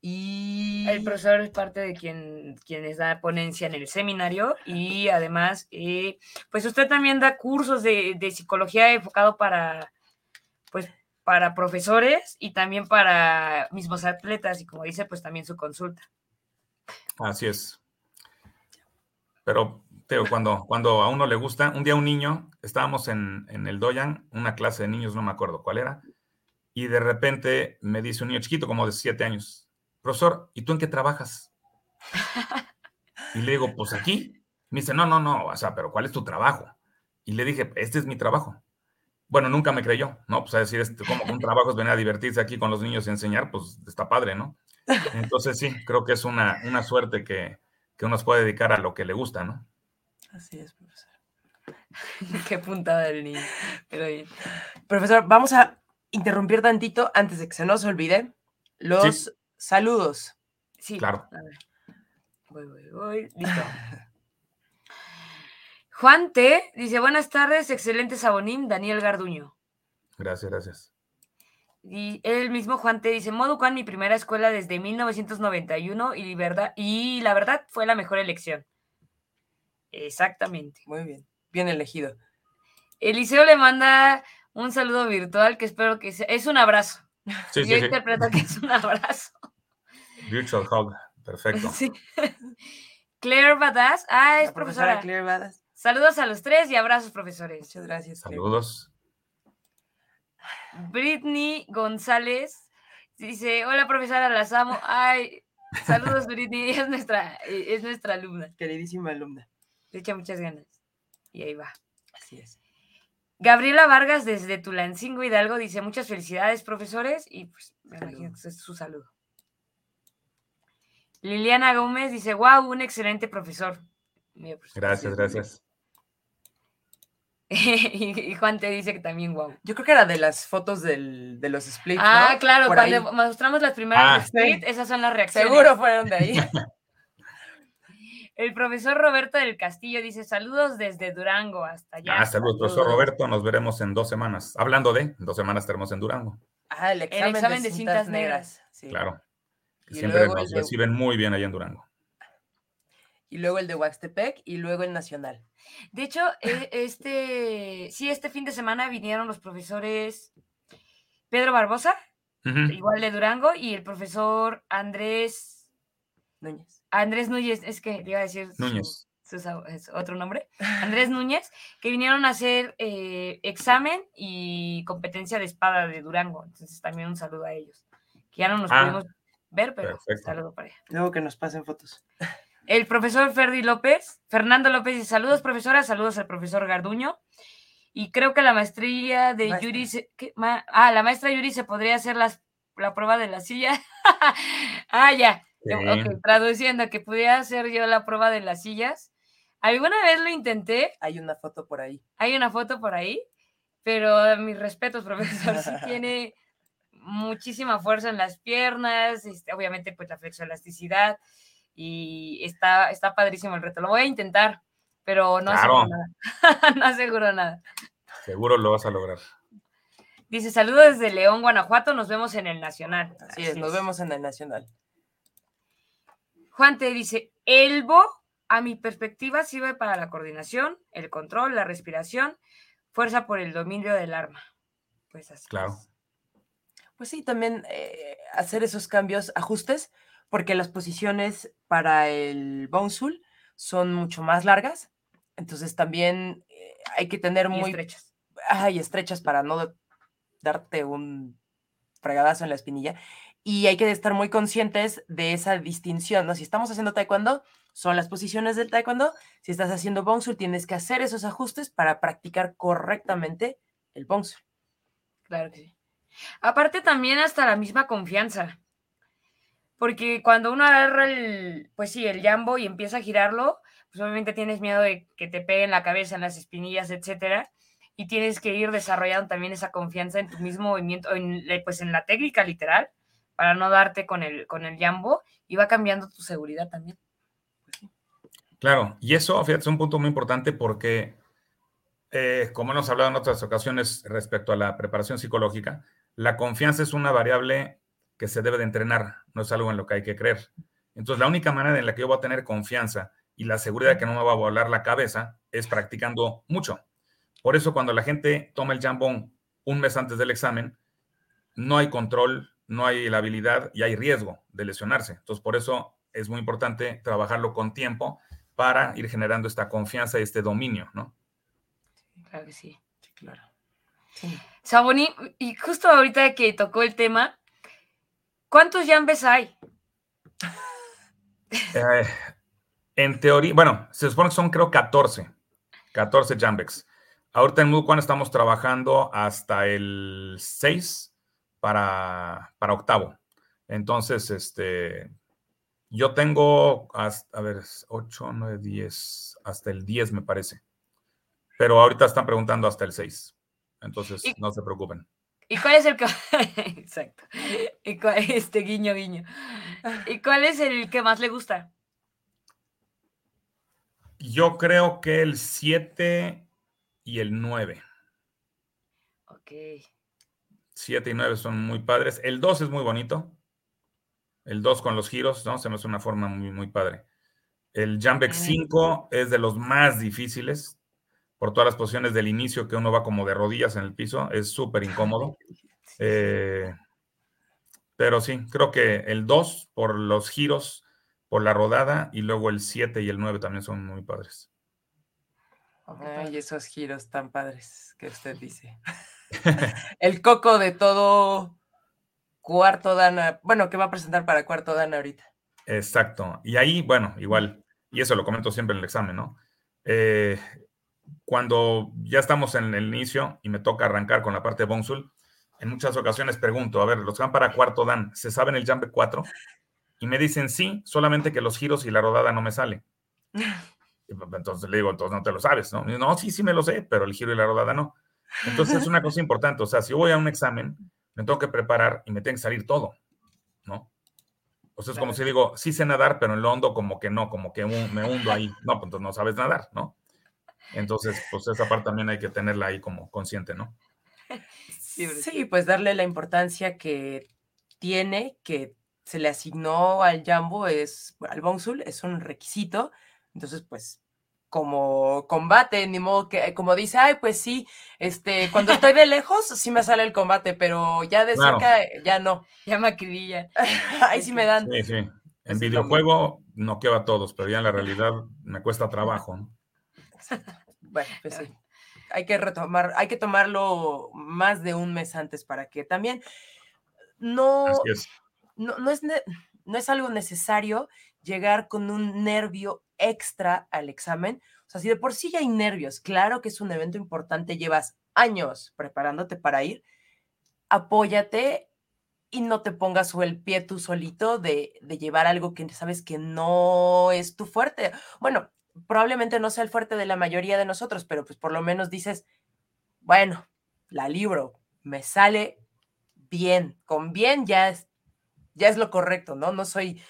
y... El profesor es parte de quien, quienes da ponencia en el seminario y además, eh, pues usted también da cursos de, psicología enfocado para, pues, para profesores y también para mismos atletas y como dice, pues también su consulta. Así es. Pero pero cuando, cuando a uno le gusta, un día un niño, estábamos en, en el Doyan, una clase de niños, no me acuerdo cuál era, y de repente me dice un niño chiquito, como de siete años, profesor, ¿y tú en qué trabajas? Y le digo, pues aquí. Me dice, no, no, no, o sea, pero ¿cuál es tu trabajo? Y le dije, este es mi trabajo. Bueno, nunca me creyó, ¿no? Pues a decir, este, como un trabajo es venir a divertirse aquí con los niños y enseñar, pues está padre, ¿no? Entonces sí, creo que es una, una suerte que, que uno se puede dedicar a lo que le gusta, ¿no? Así es, profesor. Qué puntada del niño. Pero bien. Profesor, vamos a interrumpir tantito antes de que se nos olvide los Sí. Saludos. Sí. Claro. a ver. Voy, voy, voy. Listo. Juan T. dice: Buenas tardes, excelente Sabonín, Daniel Garduño. Gracias, gracias. Y él mismo, Juan T. dice: Moducan, mi primera escuela desde 1991 y, verdad, y la verdad fue la mejor elección. Exactamente. Muy bien, bien elegido. Eliseo le manda un saludo virtual que espero que sea. Es un abrazo. Sí, Yo sí, sí. interpreto que es un abrazo. Virtual Hug. Perfecto. Sí. Claire Badass. Ah, es La profesora profesora. Claire Badas. Saludos a los tres y abrazos, profesores. Muchas gracias. Claire. Saludos. Britney González dice: Hola, profesora, las amo. Ay, saludos, Britney. Es nuestra, eh, es nuestra alumna. Queridísima alumna. Le echa muchas ganas. Y ahí va. Así es. Gabriela Vargas desde Tulancingo Hidalgo dice: Muchas felicidades, profesores. Y pues me imagino que es su saludo. Liliana Gómez dice: Wow, un excelente profesor. Pues, Gracias, gracias. y, Juan te dice que también wow. Yo creo que era de las fotos del, de los splits. Ah, ¿no? claro, Por cuando ahí. mostramos las primeras Ah. Split, esas son las reacciones. Seguro fueron de ahí. El profesor Roberto del Castillo dice: Saludos desde Durango hasta allá. Ah, saludos, profesor. Roberto. Nos veremos en dos semanas. Hablando de, en dos semanas estaremos en Durango. Ah, el examen, examen de de cintas, cintas negras. sí. Claro. Y Siempre nos de- reciben muy bien allá en Durango. Y luego el de Huaxtepec y luego el nacional. De hecho, e- este, sí, este fin de semana vinieron los profesores Pedro Barbosa, igual de Durango, y el profesor Andrés, Núñez. Andrés Núñez, es que le iba a decir Núñez. su otro nombre, Andrés Núñez, que vinieron a hacer eh, examen y competencia de espada de Durango. Entonces también un saludo a ellos, que ya no nos Ah, pudimos ver, pero perfecto. saludo para ellos. Luego que nos pasen fotos. El profesor Ferdi López, Fernando López dice, saludos profesora, saludos al profesor Garduño. Y creo que la maestría de Maestra. Yuri, se- ¿qué? Ma- ah, la maestra Yuri se podría hacer las, la prueba de la silla. ah, ya. Sí. Ok, traduciendo, que pudiera hacer yo la prueba de las sillas. Alguna vez lo intenté, Hay una foto por ahí. hay una foto por ahí, pero mis respetos, profesor, sí tiene muchísima fuerza en las piernas, este, obviamente pues la flexoelasticidad y está, está padrísimo el reto. Lo voy a intentar, pero no aseguro Claro. nada. no aseguro nada. Seguro lo vas a lograr. Dice, saludos desde León, Guanajuato, nos vemos en el Nacional. Así es, nos vemos en el nacional. Juan te dice, el Bo, a mi perspectiva, sirve para la coordinación, el control, la respiración, fuerza por el dominio del arma. Pues así. Claro. es. Pues sí, también eh, hacer esos cambios, ajustes, porque las posiciones para el Bounsul son mucho más largas. Entonces también eh, hay que tener Y muy estrechas. ay, estrechas para no darte un fregadazo en la espinilla. Y hay que estar muy conscientes de esa distinción, ¿no? Si estamos haciendo taekwondo, son las posiciones del taekwondo. Si estás haciendo bongsul, tienes que hacer esos ajustes para practicar correctamente el bongsul. Claro que sí. Aparte también hasta la misma confianza. Porque cuando uno agarra el, pues sí, el jambo y empieza a girarlo, pues obviamente tienes miedo de que te peguen la cabeza, en las espinillas, etcétera. Y tienes que ir desarrollando también esa confianza en tu mismo movimiento, en, pues en la técnica literal, para no darte con el, con el jambo y va cambiando tu seguridad también. Claro, y eso, fíjate, es un punto muy importante porque, eh, como hemos hablado en otras ocasiones respecto a la preparación psicológica, la confianza es una variable que se debe de entrenar, no es algo en lo que hay que creer. Entonces, la única manera en la que yo voy a tener confianza y la seguridad de que no me va a volar la cabeza es practicando mucho. Por eso, cuando la gente toma el jambón un mes antes del examen, no hay control, no hay la habilidad y hay riesgo de lesionarse. Entonces, por eso es muy importante trabajarlo con tiempo para ir generando esta confianza y este dominio, ¿no? Claro que sí. Sí, claro. Sí. Saboni, y justo ahorita que tocó el tema, ¿cuántos jambes hay? Eh, en teoría, bueno, se supone que son creo 14, 14 jambex. Ahorita en Muducuan estamos trabajando hasta el 6 para, para octavo. Entonces, este, yo tengo, hasta, a ver, 8, 9, 10, hasta el 10 me parece. Pero ahorita están preguntando hasta el 6. Entonces, Y- no se preocupen. ¿Y cuál es el que... Exacto. ¿Y cuál- este guiño, guiño. ¿Y cuál es el que más le gusta? Yo creo que el 7 y el 9. Ok. 7 y 9 son muy padres. El 2 es muy bonito. El 2 con los giros, ¿no? Se me hace una forma muy, muy padre. El Jambeck Mm. 5 es de los más difíciles por todas las posiciones del inicio que uno va como de rodillas en el piso. Es súper incómodo. Eh, pero sí, creo que el 2 por los giros, por la rodada, y luego el 7 y el 9 también son muy padres. Ay, esos giros tan padres que usted dice. El coco de todo cuarto dana, bueno, que va a presentar para cuarto dana ahorita. Exacto. Y ahí, bueno, igual, y eso lo comento siempre en el examen, ¿no? Eh, cuando ya estamos en el inicio y me toca arrancar con la parte de Bonsul, en muchas ocasiones pregunto, a ver, los que van para cuarto dan, ¿se saben el Jambe 4? Y me dicen sí, solamente que los giros y la rodada no me sale. Pues, Entonces le digo, entonces no te lo sabes, ¿no? No, sí, sí me lo sé, pero el giro y la rodada no. Entonces es una cosa importante, o sea, si voy a un examen, me tengo que preparar y me tiene que salir todo, ¿no? O sea, es como si digo, sí sé nadar, pero en lo hondo como que no, como que me hundo ahí. No, pues entonces no sabes nadar, ¿no? Entonces, pues esa parte también hay que tenerla ahí como consciente, ¿no? Sí, pues darle la importancia que tiene, que se le asignó al Jambo, es, al Bonsul, es un requisito. Entonces, pues, como combate, ni modo que, como dice, ay, pues sí, este, cuando estoy de lejos, sí me sale el combate, pero ya de Claro. cerca, ya no. Ya me acribilla. Ahí sí me dan. Sí, sí. En videojuego no queda a todos, pero ya en la realidad me cuesta trabajo, ¿no? Bueno, pues sí. Hay que retomar, hay que tomarlo más de un mes antes para que también no, Así es. no, no es, ne- no es algo necesario llegar con un nervio extra al examen. O sea, si de por sí ya hay nervios, claro que es un evento importante, llevas años preparándote para ir, apóyate y no te pongas o el pie tú solito de, de llevar algo que sabes que no es tu fuerte. Bueno, probablemente no sea el fuerte de la mayoría de nosotros, pero pues por lo menos dices, bueno, la libro, me sale bien, con bien ya es, ya es lo correcto, ¿no? No soy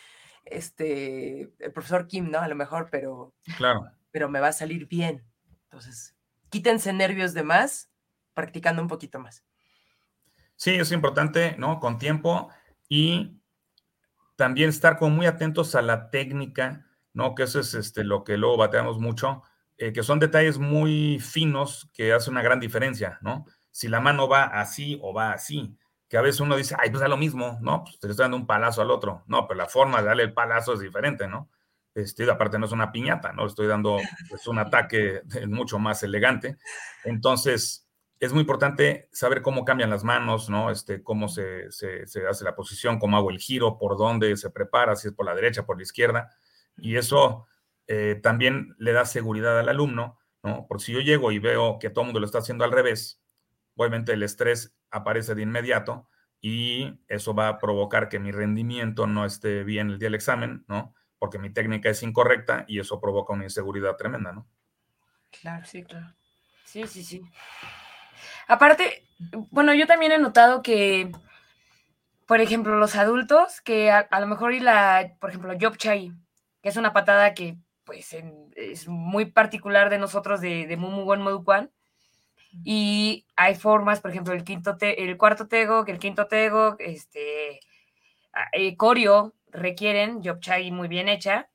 este, el profesor Kim, ¿no? A lo mejor, pero, Claro. pero me va a salir bien. Entonces, quítense nervios de más, practicando un poquito más. Sí, es importante, ¿no? Con tiempo y también estar como muy atentos a la técnica, ¿no? Que eso es este, lo que luego bateamos mucho, eh, que son detalles muy finos que hacen una gran diferencia, ¿no? Si la mano va así o va así, que a veces uno dice, ay, pues da lo mismo, ¿no? Pues te estoy dando un palazo al otro. No, pero la forma de darle el palazo es diferente, ¿no? Este, aparte no es una piñata, ¿no? Estoy dando pues, un ataque mucho más elegante. Entonces, es muy importante saber cómo cambian las manos, ¿no? Este, cómo se, se, se, hace la posición, cómo hago el giro, por dónde se prepara, si es por la derecha, por la izquierda. Y eso eh, también le da seguridad al alumno, ¿no? Porque si yo llego y veo que todo el mundo lo está haciendo al revés, obviamente el estrés aparece de inmediato y eso va a provocar que mi rendimiento no esté bien el día del examen, ¿no? Porque mi técnica es incorrecta y eso provoca una inseguridad tremenda, ¿no? Claro, sí, claro. Sí, sí, sí. Aparte, bueno, yo también he notado que, por ejemplo, los adultos, que a, a lo mejor y la, por ejemplo, Job Chai, es una patada que pues en, es muy particular de nosotros de, de Mumugon Moduquan, y hay formas, por ejemplo, el quinto te, el cuarto tego, el quinto tego, este eh, corio requieren Job Chai muy bien hecha,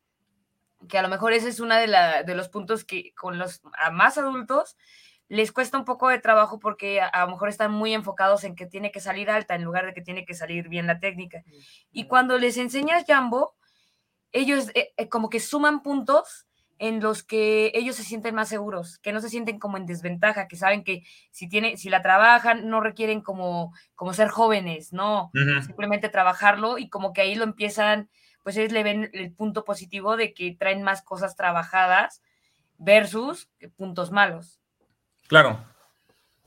que a lo mejor ese es uno de, la, de los puntos que con los a más adultos les cuesta un poco de trabajo porque a, a, lo mejor están muy enfocados en que tiene que salir alta en lugar de que tiene que salir bien la técnica. Y cuando les enseñas Jambo, ellos eh, eh, como que suman puntos en los que ellos se sienten más seguros, que no se sienten como en desventaja, que saben que si tiene, si la trabajan, no requieren como, como ser jóvenes, no, uh -huh. simplemente trabajarlo y como que ahí lo empiezan, pues ellos le ven el punto positivo de que traen más cosas trabajadas versus puntos malos. Claro.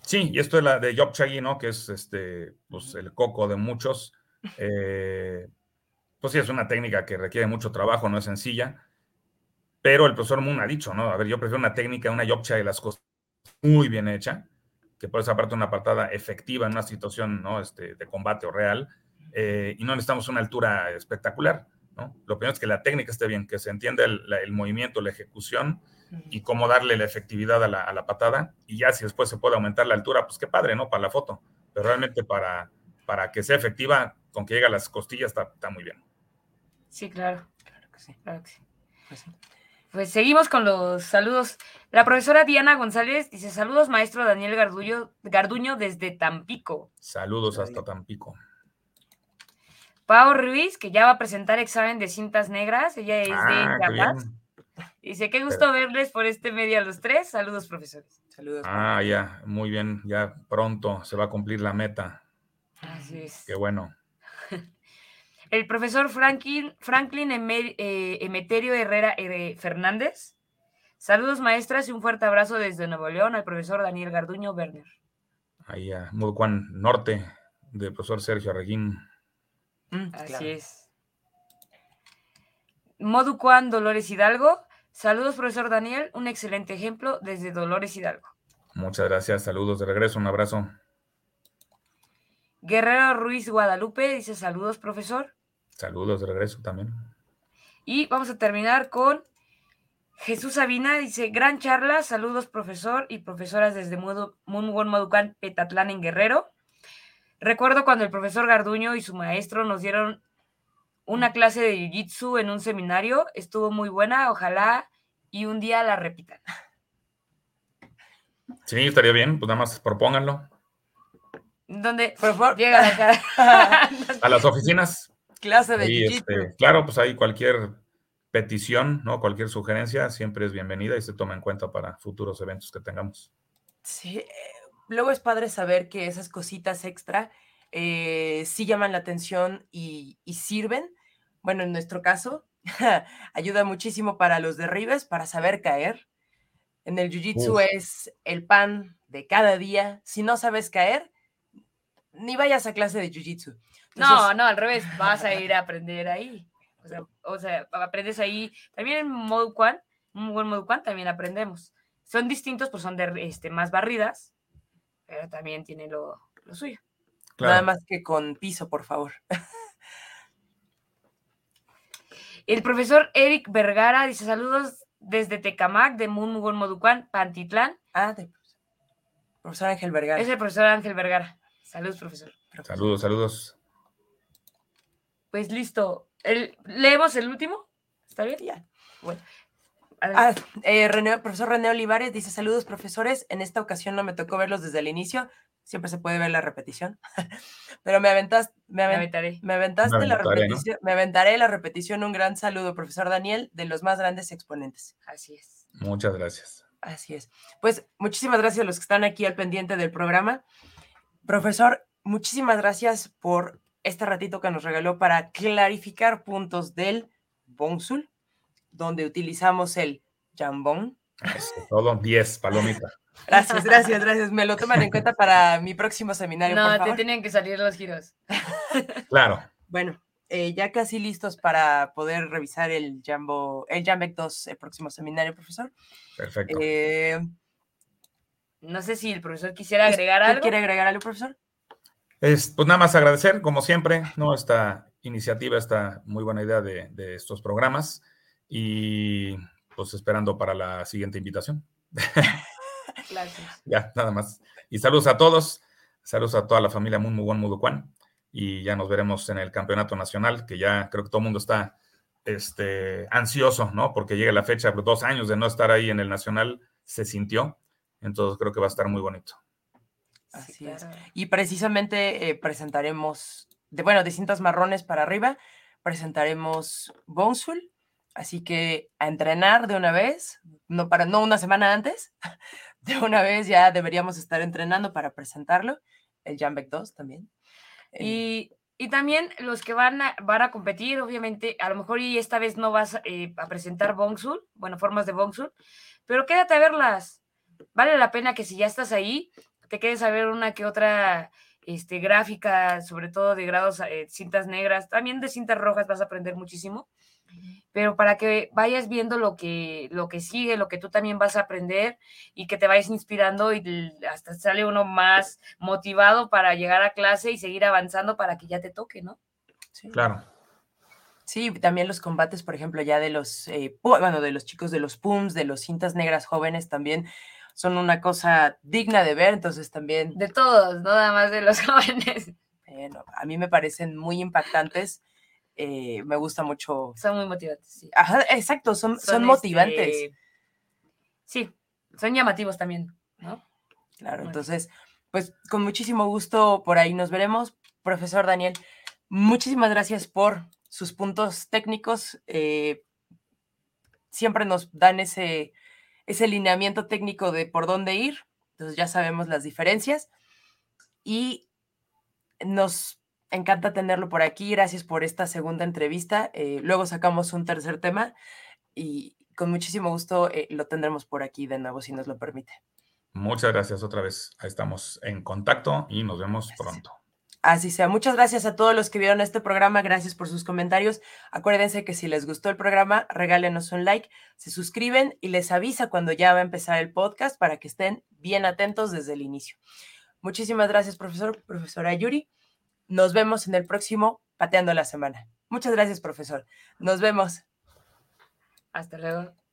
Sí, y esto es la de Job Chagui, ¿no? Que es este, pues, el coco de muchos. Eh, pues sí, es una técnica que requiere mucho trabajo, no es sencilla. Pero el profesor Moon ha dicho, ¿no? A ver, yo prefiero una técnica, una Job de las cosas muy bien hecha, que puede ser parte una patada efectiva en una situación, ¿no? Este, de combate o real. Eh, y no necesitamos una altura espectacular, ¿no? Lo primero es que la técnica esté bien, que se entienda el, el movimiento, la ejecución y cómo darle la efectividad a la, patada. Y ya si después se puede aumentar la altura, pues qué padre, ¿no? Para la foto. Pero realmente para, para que sea efectiva, con que llegue a las costillas, está, muy bien. Sí, claro. Claro que sí. Claro que sí. Pues, pues, seguimos con los saludos. La profesora Diana González dice: Saludos, maestro Daniel Garduño, Garduño desde Tampico. Saludos hasta Tampico. Pau Ruiz, que ya va a presentar examen de cintas negras. Ella es de ah, Dice, qué gusto verles por este medio a los tres. Saludos, profesores. Saludos. Ah, ya, muy bien. Ya pronto se va a cumplir la meta. Así es. Qué bueno. El profesor Franklin, Franklin eh, Emeterio Herrera eh, Fernández. Saludos, maestras, y un fuerte abrazo desde Nuevo León al profesor Daniel Garduño Werner. Ahí a Muducuán Norte, del profesor Sergio Arreguín. Mm, Así es. Moducuán Dolores Hidalgo. Saludos, profesor Daniel. Un excelente ejemplo desde Dolores Hidalgo. Muchas gracias. Saludos de regreso. Un abrazo. Guerrero Ruiz Guadalupe dice saludos, profesor. Saludos de regreso también. Y vamos a terminar con Jesús Sabina, dice, gran charla, saludos profesor y profesoras desde Munwon Maducan, Petatlán en Guerrero. Recuerdo cuando el profesor Garduño y su maestro nos dieron una clase de Jiu-Jitsu en un seminario, estuvo muy buena, ojalá y un día la repitan. Sí, estaría bien, pues nada más propónganlo. ¿Dónde? Por favor, llega la cara. a las oficinas. Clase de Jiu-Jitsu. Este, claro, pues ahí cualquier petición, ¿no? Cualquier sugerencia siempre es bienvenida y se toma en cuenta para futuros eventos que tengamos. Sí, eh, luego es padre saber que esas cositas extra eh, sí llaman la atención y, sirven. Bueno, en nuestro caso, ayuda muchísimo para los derribes, para saber caer. En el Jiu-Jitsu es el pan de cada día. Si no sabes caer, ni vayas a clase de Jiu-Jitsu. No, no, al revés, vas a ir a aprender ahí. O sea, aprendes ahí. También en Modo Quan, un buen Modo Quan también aprendemos. Son distintos, pues son de este, más barridas, pero también tiene lo suyo. Nada más que con piso, por favor. El profesor Eric Vergara dice saludos desde Tecamac, de Munmugón Moducuán, Pantitlán. Ah, de profesor Ángel Vergara. Es el profesor Ángel Vergara. Saludos, profesor. Saludos, saludos. Pues listo. ¿Leemos el último? ¿Está bien? Ya. Bueno. Ah, eh, profesor René Olivares dice saludos profesores, en esta ocasión no me tocó verlos desde el inicio, siempre se puede ver la repetición, pero me aventaste, me, aventaré. me aventaste la repetición, me aventaré la repetición, un gran saludo, profesor Daniel, de los más grandes exponentes. Así es. Muchas gracias. Así es. Pues muchísimas gracias a los que están aquí al pendiente del programa. Profesor, muchísimas gracias por este ratito que nos regaló para clarificar puntos del Bonsul, donde utilizamos el jambón. todo 10, palomita. Gracias, gracias, gracias. Me lo toman en cuenta para mi próximo seminario. No, te tienen que salir los giros. Claro. Bueno, eh, ya casi listos para poder revisar el Jambo, el Jambec 2, el próximo seminario, profesor. Perfecto. Eh, no sé si el profesor quisiera agregar algo. ¿Quiere agregar algo, profesor? Es, pues nada más agradecer, como siempre, ¿no? Esta iniciativa, esta muy buena idea de, de estos programas y pues esperando para la siguiente invitación. Gracias. Ya, nada más. Y saludos a todos. Saludos a toda la familia Muy Buen Muducuán. Y ya nos veremos en el campeonato nacional, que ya creo que todo el mundo está este, ansioso, ¿no? Porque llega la fecha, dos años de no estar ahí en el nacional, se sintió. Entonces creo que va a estar muy bonito. Así es. Y precisamente eh, presentaremos, de, bueno, de cintas marrones para arriba, presentaremos Bonsul. Así que a entrenar de una vez, no, para, no una semana antes, de una vez ya deberíamos estar entrenando para presentarlo, el Jambek 2 también. Y, y, también los que van a, van a competir, obviamente, a lo mejor y esta vez no vas eh, a presentar Bongsul, bueno, formas de Bongsul, pero quédate a verlas, vale la pena que si ya estás ahí, te quedes a ver una que otra este, gráfica, sobre todo de grados, eh, cintas negras, también de cintas rojas vas a aprender muchísimo, pero para que vayas viendo lo que, lo que sigue, lo que tú también vas a aprender y que te vayas inspirando y hasta sale uno más motivado para llegar a clase y seguir avanzando para que ya te toque, ¿no? Sí. Claro. Sí, también los combates, por ejemplo, ya de los, eh, bueno, de los chicos de los PUMS, de los cintas negras jóvenes también son una cosa digna de ver, entonces también... De todos, no nada más de los jóvenes. Bueno, a mí me parecen muy impactantes, eh, me gusta mucho... Son muy motivantes, sí. Ajá, exacto, son, son, motivantes. Este, sí, son llamativos también, ¿no? Claro, entonces, pues con muchísimo gusto por ahí nos veremos. Profesor Daniel, muchísimas gracias por sus puntos técnicos. Eh, siempre nos dan ese ese lineamiento técnico de por dónde ir. Entonces ya sabemos las diferencias. Y nos encanta tenerlo por aquí. Gracias por esta segunda entrevista. Eh, luego sacamos un tercer tema y con muchísimo gusto eh, lo tendremos por aquí de nuevo, si nos lo permite. Muchas gracias otra vez. Estamos en contacto y nos vemos pronto. Así sea. Muchas gracias a todos los que vieron este programa. Gracias por sus comentarios. Acuérdense que si les gustó el programa, regálenos un like, se suscriben y les avisa cuando ya va a empezar el podcast para que estén bien atentos desde el inicio. Muchísimas gracias, profesor, profesora Yuri. Nos vemos en el próximo Pateando la Semana. Muchas gracias, profesor. Nos vemos. Hasta luego.